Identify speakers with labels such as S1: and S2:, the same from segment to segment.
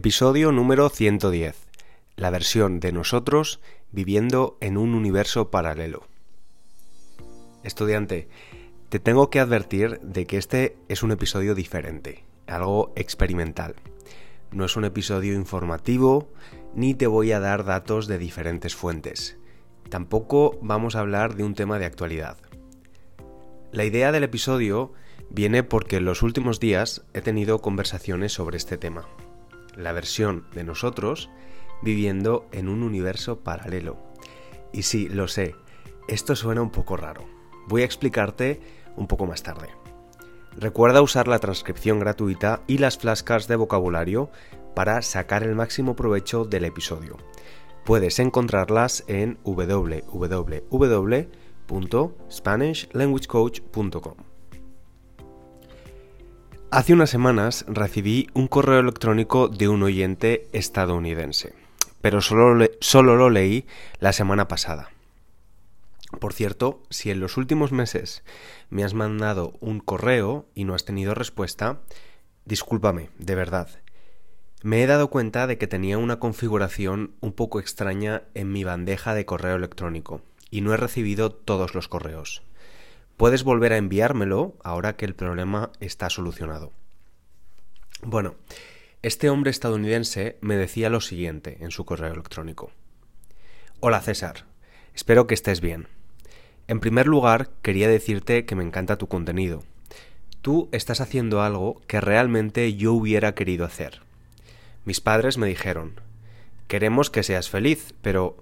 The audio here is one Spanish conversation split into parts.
S1: Episodio número 110. La versión de nosotros viviendo en un universo paralelo. Estudiante, te tengo que advertir de que este es un episodio diferente, algo experimental. No es un episodio informativo, ni te voy a dar datos de diferentes fuentes. Tampoco vamos a hablar de un tema de actualidad. La idea del episodio viene porque en los últimos días he tenido conversaciones sobre este tema la versión de nosotros viviendo en un universo paralelo. Y sí, lo sé, esto suena un poco raro. Voy a explicarte un poco más tarde. Recuerda usar la transcripción gratuita y las flashcards de vocabulario para sacar el máximo provecho del episodio. Puedes encontrarlas en www.spanishlanguagecoach.com. Hace unas semanas recibí un correo electrónico de un oyente estadounidense, pero solo, solo, lo leí la semana pasada. Por cierto, si en los últimos meses me has mandado un correo y no has tenido respuesta, discúlpame, de verdad. Me he dado cuenta de que tenía una configuración un poco extraña en mi bandeja de correo electrónico y no he recibido todos los correos. Puedes volver a enviármelo ahora que el problema está solucionado. Bueno, este hombre estadounidense me decía lo siguiente en su correo electrónico. Hola César, espero que estés bien. En primer lugar, quería decirte que me encanta tu contenido. Tú estás haciendo algo que realmente yo hubiera querido hacer. Mis padres me dijeron, queremos que seas feliz, pero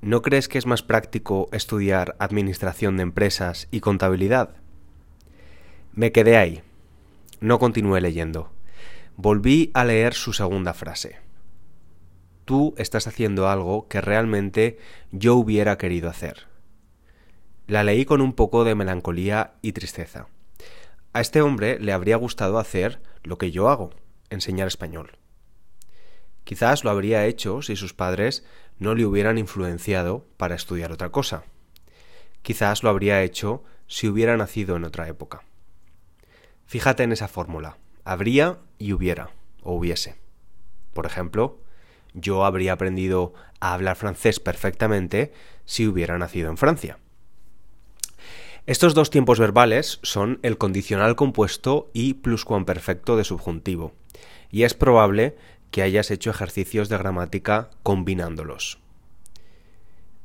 S1: ¿no crees que es más práctico estudiar administración de empresas y contabilidad? Me quedé ahí. No continué leyendo. Volví a leer su segunda frase. Tú estás haciendo algo que realmente yo hubiera querido hacer. La leí con un poco de melancolía y tristeza. A este hombre le habría gustado hacer lo que yo hago, enseñar español. Quizás lo habría hecho si sus padres no le hubieran influenciado para estudiar otra cosa. Quizás lo habría hecho si hubiera nacido en otra época. Fíjate en esa fórmula. Habría y hubiera, o hubiese. Por ejemplo, yo habría aprendido a hablar francés perfectamente si hubiera nacido en Francia. Estos dos tiempos verbales son el condicional compuesto y pluscuamperfecto de subjuntivo, y es probable que hayas hecho ejercicios de gramática combinándolos.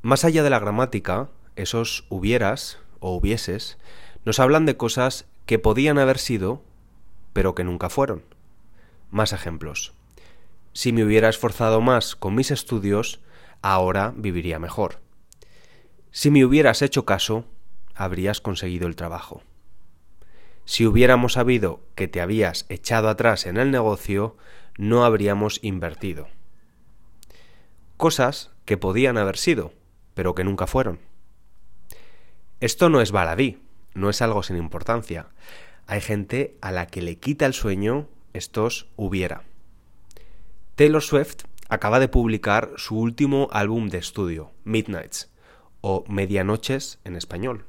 S1: Más allá de la gramática, esos hubieras o hubieses nos hablan de cosas que podían haber sido, pero que nunca fueron. Más ejemplos. Si me hubiera esforzado más con mis estudios, ahora viviría mejor. Si me hubieras hecho caso, habrías conseguido el trabajo. Si hubiéramos sabido que te habías echado atrás en el negocio, no habríamos invertido. Cosas que podían haber sido, pero que nunca fueron. Esto no es baladí, no es algo sin importancia. Hay gente a la que le quita el sueño estos hubiera. Taylor Swift acaba de publicar su último álbum de estudio, Midnights, o Medianoches en español.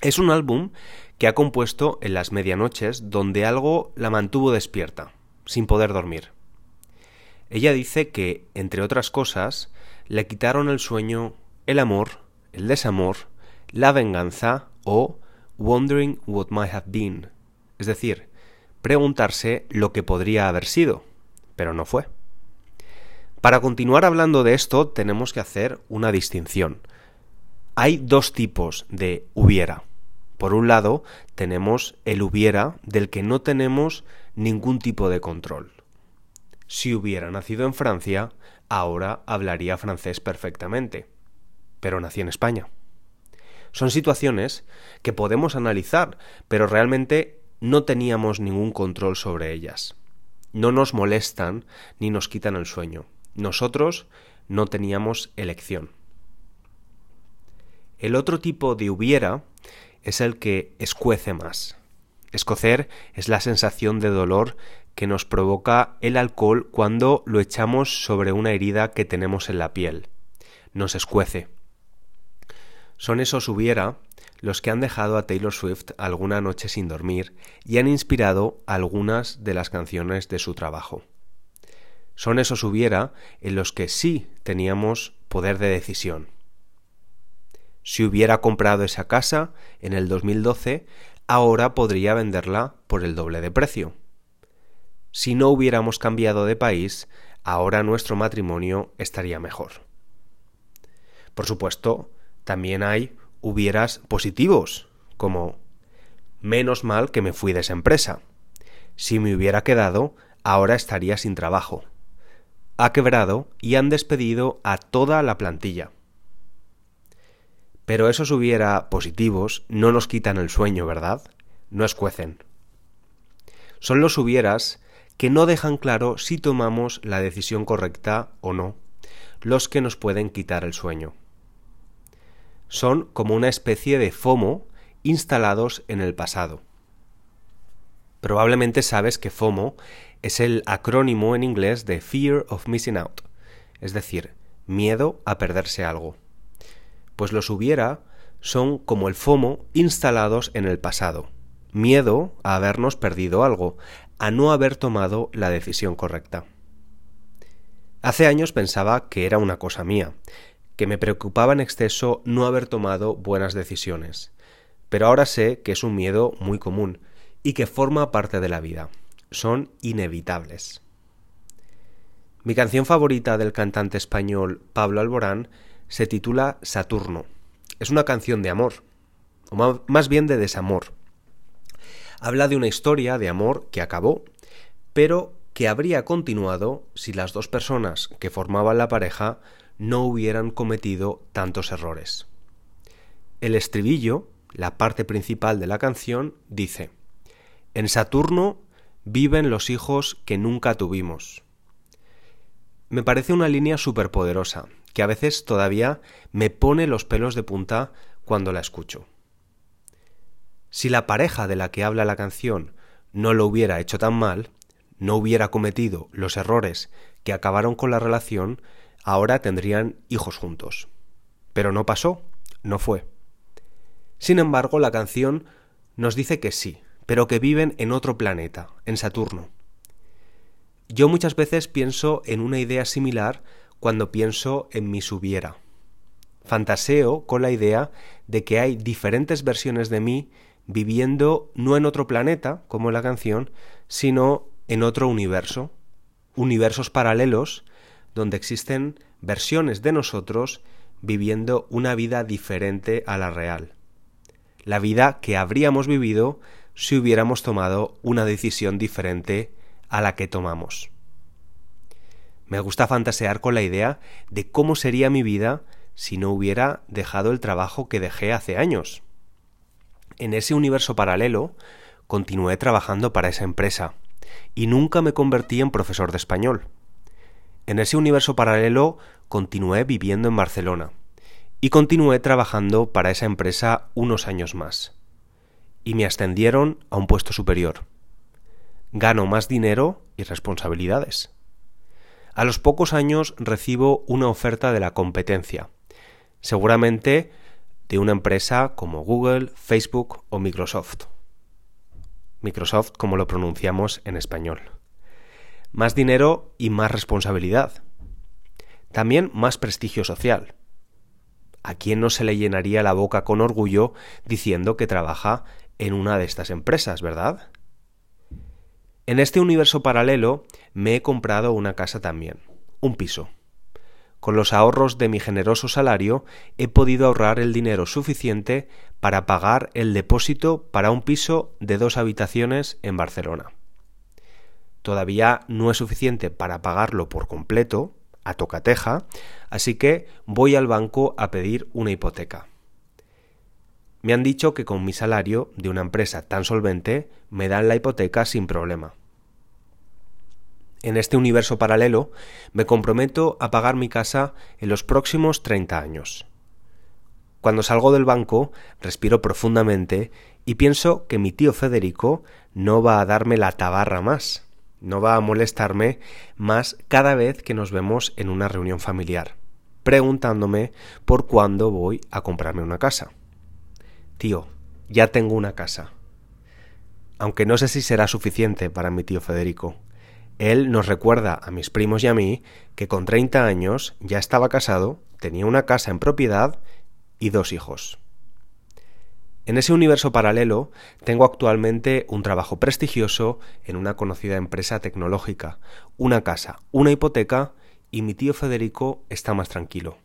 S1: Es un álbum que ha compuesto en las medianoches donde algo la mantuvo despierta, sin poder dormir. Ella dice que, entre otras cosas, le quitaron el sueño, el amor, el desamor, la venganza o wondering what might have been, es decir, preguntarse lo que podría haber sido, pero no fue. Para continuar hablando de esto tenemos que hacer una distinción. Hay dos tipos de hubiera. Por un lado, tenemos el hubiera del que no tenemos ningún tipo de control. Si hubiera nacido en Francia, ahora hablaría francés perfectamente. Pero nací en España. Son situaciones que podemos analizar, pero realmente no teníamos ningún control sobre ellas. No nos molestan ni nos quitan el sueño. Nosotros no teníamos elección. El otro tipo de hubiera es el que escuece más. Escocer es la sensación de dolor que nos provoca el alcohol cuando lo echamos sobre una herida que tenemos en la piel. Nos escuece. Son esos hubiera los que han dejado a Taylor Swift alguna noche sin dormir y han inspirado algunas de las canciones de su trabajo. Son esos hubiera en los que sí teníamos poder de decisión. Si hubiera comprado esa casa en el 2012, ahora podría venderla por el doble de precio. Si no hubiéramos cambiado de país, ahora nuestro matrimonio estaría mejor. Por supuesto, también hay hubieras positivos, como menos mal que me fui de esa empresa. Si me hubiera quedado, ahora estaría sin trabajo. Ha quebrado y han despedido a toda la plantilla. Pero esos hubiera positivos no nos quitan el sueño, ¿verdad? No escuecen. Son los hubieras que no dejan claro si tomamos la decisión correcta o no, los que nos pueden quitar el sueño. Son como una especie de FOMO instalados en el pasado. Probablemente sabes que FOMO es el acrónimo en inglés de Fear of Missing Out, es decir, miedo a perderse algo. Pues los hubiera son como el FOMO instalados en el pasado, miedo a habernos perdido algo, a no haber tomado la decisión correcta. Hace años pensaba que era una cosa mía, que me preocupaba en exceso no haber tomado buenas decisiones, pero ahora sé que es un miedo muy común y que forma parte de la vida. Son inevitables. Mi canción favorita del cantante español Pablo Alborán se titula Saturno. Es una canción de amor, o más bien de desamor habla de una historia de amor que acabó, pero que habría continuado si las dos personas que formaban la pareja no hubieran cometido tantos errores. El estribillo, la parte principal de la canción, dice En Saturno viven los hijos que nunca tuvimos. Me parece una línea superpoderosa, que a veces todavía me pone los pelos de punta cuando la escucho. Si la pareja de la que habla la canción no lo hubiera hecho tan mal, no hubiera cometido los errores que acabaron con la relación, ahora tendrían hijos juntos. Pero no pasó, no fue. Sin embargo, la canción nos dice que sí, pero que viven en otro planeta, en Saturno. Yo muchas veces pienso en una idea similar cuando pienso en mi subiera. Fantaseo con la idea de que hay diferentes versiones de mí viviendo no en otro planeta, como en la canción, sino en otro universo, universos paralelos donde existen versiones de nosotros viviendo una vida diferente a la real. La vida que habríamos vivido si hubiéramos tomado una decisión diferente a la que tomamos. Me gusta fantasear con la idea de cómo sería mi vida si no hubiera dejado el trabajo que dejé hace años en ese universo paralelo, continué trabajando para esa empresa y nunca me convertí en profesor de español. En ese universo paralelo continué viviendo en Barcelona y continué trabajando para esa empresa unos años más. Y me ascendieron a un puesto superior. Gano más dinero y responsabilidades. A los pocos años recibo una oferta de la competencia, seguramente de una empresa como Google, Facebook o Microsoft. Microsoft como lo pronunciamos en español. Más dinero y más responsabilidad. También más prestigio social. ¿A quién no se le llenaría la boca con orgullo diciendo que trabaja en una de estas empresas, verdad? En este universo paralelo me he comprado una casa también, un piso. Con los ahorros de mi generoso salario he podido ahorrar el dinero suficiente para pagar el depósito para un piso de dos habitaciones en Barcelona. Todavía no es suficiente para pagarlo por completo, a tocateja, así que voy al banco a pedir una hipoteca. Me han dicho que con mi salario de una empresa tan solvente me dan la hipoteca sin problema en este universo paralelo, me comprometo a pagar mi casa en los próximos 30 años. Cuando salgo del banco, respiro profundamente y pienso que mi tío Federico no va a darme la tabarra más, no va a molestarme más cada vez que nos vemos en una reunión familiar, preguntándome por cuándo voy a comprarme una casa. Tío, ya tengo una casa. Aunque no sé si será suficiente para mi tío Federico Él nos recuerda a mis primos y a mí que con 30 años ya estaba casado, tenía una casa en propiedad y dos hijos. En ese universo paralelo tengo actualmente un trabajo prestigioso en una conocida empresa tecnológica, una casa, una hipoteca y mi tío Federico está más tranquilo.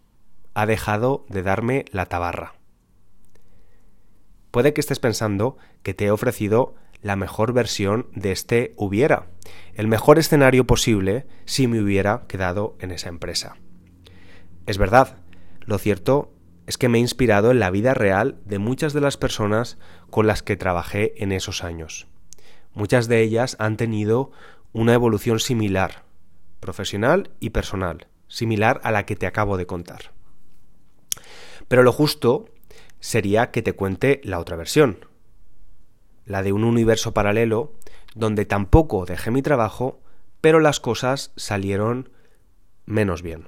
S1: Ha dejado de darme la tabarra. Puede que estés pensando que te he ofrecido la mejor versión de este hubiera, el mejor escenario posible si me hubiera quedado en esa empresa. Es verdad, lo cierto es que me he inspirado en la vida real de muchas de las personas con las que trabajé en esos años. Muchas de ellas han tenido una evolución similar, profesional y personal, similar a la que te acabo de contar. Pero lo justo sería que te cuente la otra versión, la de un universo paralelo donde tampoco dejé mi trabajo, pero las cosas salieron menos bien.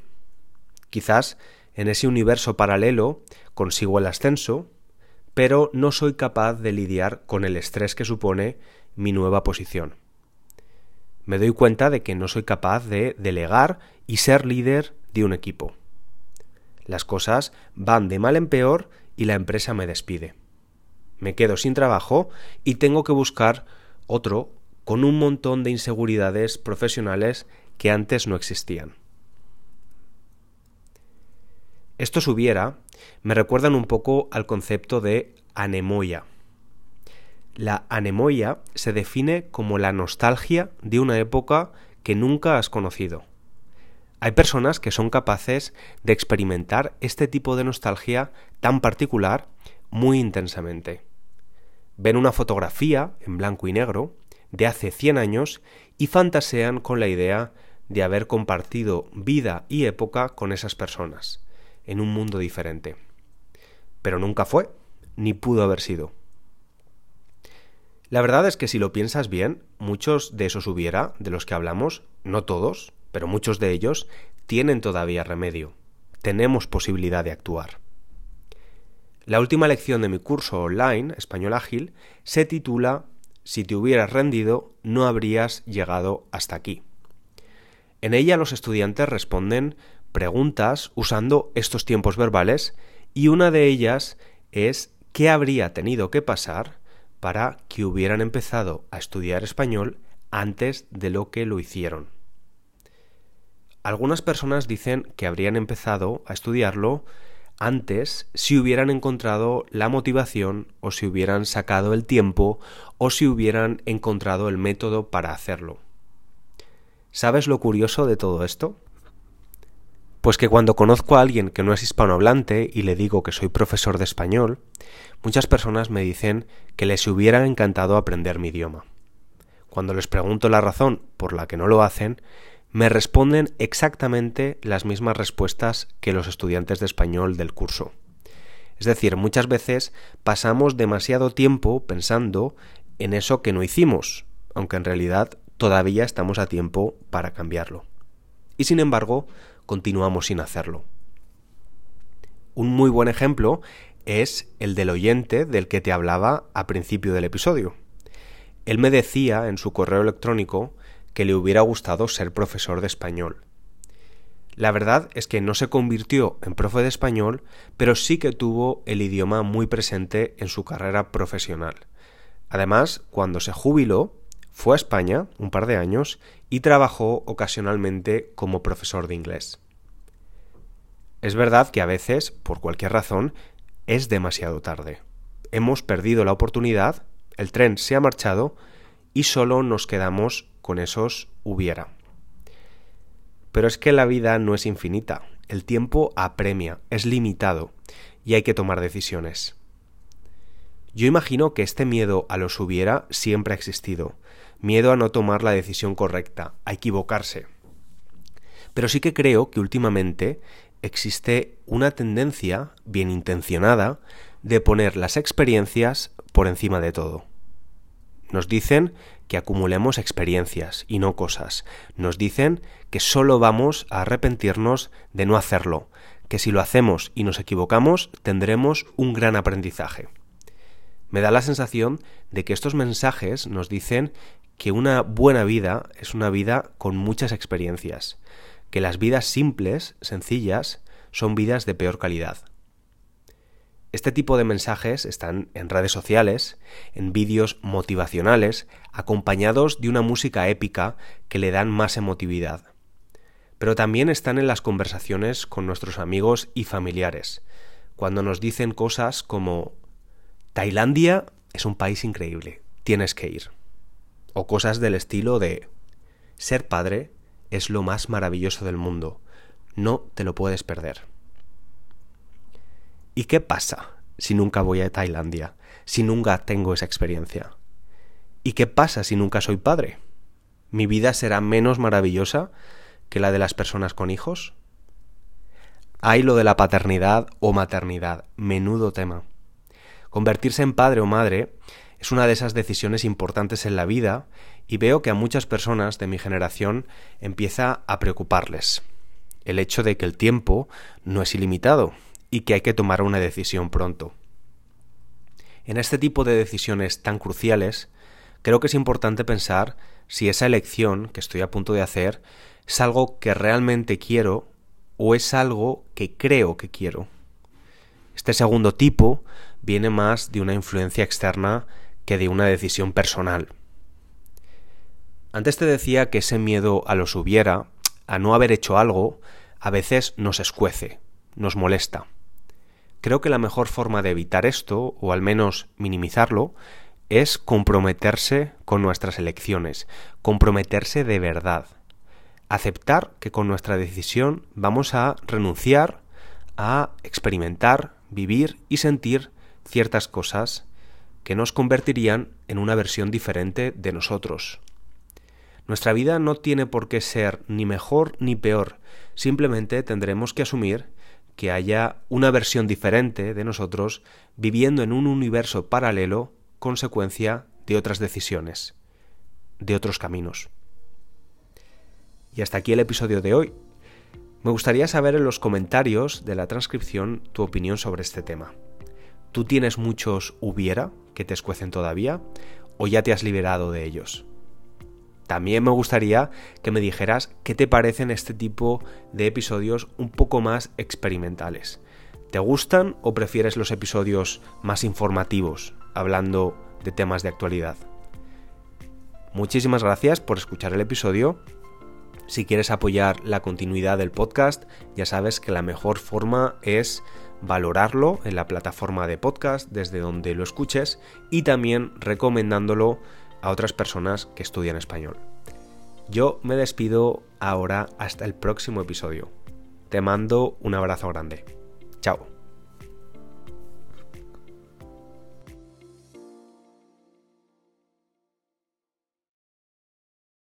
S1: Quizás en ese universo paralelo consigo el ascenso, pero no soy capaz de lidiar con el estrés que supone mi nueva posición. Me doy cuenta de que no soy capaz de delegar y ser líder de un equipo. Las cosas van de mal en peor y la empresa me despide. Me quedo sin trabajo y tengo que buscar otro con un montón de inseguridades profesionales que antes no existían. Estos hubiera me recuerdan un poco al concepto de anemoia. La anemoia se define como la nostalgia de una época que nunca has conocido. Hay personas que son capaces de experimentar este tipo de nostalgia tan particular muy intensamente. Ven una fotografía en blanco y negro de hace 100 años y fantasean con la idea de haber compartido vida y época con esas personas en un mundo diferente. Pero nunca fue, ni pudo haber sido. La verdad es que si lo piensas bien, muchos de esos hubiera, de los que hablamos, no todos, pero muchos de ellos, tienen todavía remedio. Tenemos posibilidad de actuar. La última lección de mi curso online, Español Ágil, se titula Si te hubieras rendido, no habrías llegado hasta aquí. En ella los estudiantes responden preguntas usando estos tiempos verbales y una de ellas es qué habría tenido que pasar para que hubieran empezado a estudiar español antes de lo que lo hicieron. Algunas personas dicen que habrían empezado a estudiarlo antes si hubieran encontrado la motivación o si hubieran sacado el tiempo o si hubieran encontrado el método para hacerlo. ¿Sabes lo curioso de todo esto? Pues que cuando conozco a alguien que no es hispanohablante y le digo que soy profesor de español, muchas personas me dicen que les hubiera encantado aprender mi idioma. Cuando les pregunto la razón por la que no lo hacen, me responden exactamente las mismas respuestas que los estudiantes de español del curso. Es decir, muchas veces pasamos demasiado tiempo pensando en eso que no hicimos, aunque en realidad todavía estamos a tiempo para cambiarlo. Y sin embargo, continuamos sin hacerlo. Un muy buen ejemplo es el del oyente del que te hablaba a principio del episodio. Él me decía en su correo electrónico que le hubiera gustado ser profesor de español. La verdad es que no se convirtió en profe de español, pero sí que tuvo el idioma muy presente en su carrera profesional. Además, cuando se jubiló, fue a España un par de años y trabajó ocasionalmente como profesor de inglés. Es verdad que a veces, por cualquier razón, es demasiado tarde. Hemos perdido la oportunidad, el tren se ha marchado y solo nos quedamos con esos hubiera. Pero es que la vida no es infinita, el tiempo apremia, es limitado y hay que tomar decisiones. Yo imagino que este miedo a los hubiera siempre ha existido, miedo a no tomar la decisión correcta, a equivocarse. Pero sí que creo que últimamente existe una tendencia bien intencionada de poner las experiencias por encima de todo. Nos dicen que acumulemos experiencias y no cosas. Nos dicen que solo vamos a arrepentirnos de no hacerlo, que si lo hacemos y nos equivocamos tendremos un gran aprendizaje. Me da la sensación de que estos mensajes nos dicen que una buena vida es una vida con muchas experiencias, que las vidas simples, sencillas, son vidas de peor calidad. Este tipo de mensajes están en redes sociales, en vídeos motivacionales, acompañados de una música épica que le dan más emotividad. Pero también están en las conversaciones con nuestros amigos y familiares, cuando nos dicen cosas como Tailandia es un país increíble, tienes que ir. O cosas del estilo de ser padre es lo más maravilloso del mundo, no te lo puedes perder. ¿Y qué pasa si nunca voy a Tailandia? Si nunca tengo esa experiencia. ¿Y qué pasa si nunca soy padre? ¿Mi vida será menos maravillosa que la de las personas con hijos? Hay lo de la paternidad o maternidad, menudo tema. Convertirse en padre o madre es una de esas decisiones importantes en la vida y veo que a muchas personas de mi generación empieza a preocuparles el hecho de que el tiempo no es ilimitado y que hay que tomar una decisión pronto. En este tipo de decisiones tan cruciales, creo que es importante pensar si esa elección que estoy a punto de hacer es algo que realmente quiero o es algo que creo que quiero. Este segundo tipo viene más de una influencia externa que de una decisión personal. Antes te decía que ese miedo a los hubiera, a no haber hecho algo, a veces nos escuece, nos molesta. Creo que la mejor forma de evitar esto, o al menos minimizarlo, es comprometerse con nuestras elecciones, comprometerse de verdad. Aceptar que con nuestra decisión vamos a renunciar a experimentar, vivir y sentir ciertas cosas que nos convertirían en una versión diferente de nosotros. Nuestra vida no tiene por qué ser ni mejor ni peor, simplemente tendremos que asumir que haya una versión diferente de nosotros viviendo en un universo paralelo consecuencia de otras decisiones, de otros caminos. Y hasta aquí el episodio de hoy. Me gustaría saber en los comentarios de la transcripción tu opinión sobre este tema. ¿Tú tienes muchos hubiera que te escuecen todavía o ya te has liberado de ellos? También me gustaría que me dijeras qué te parecen este tipo de episodios un poco más experimentales. ¿Te gustan o prefieres los episodios más informativos, hablando de temas de actualidad? Muchísimas gracias por escuchar el episodio. Si quieres apoyar la continuidad del podcast, ya sabes que la mejor forma es valorarlo en la plataforma de podcast desde donde lo escuches y también recomendándolo a otras personas que estudian español. Yo me despido ahora hasta el próximo episodio. Te mando un abrazo grande. Chao.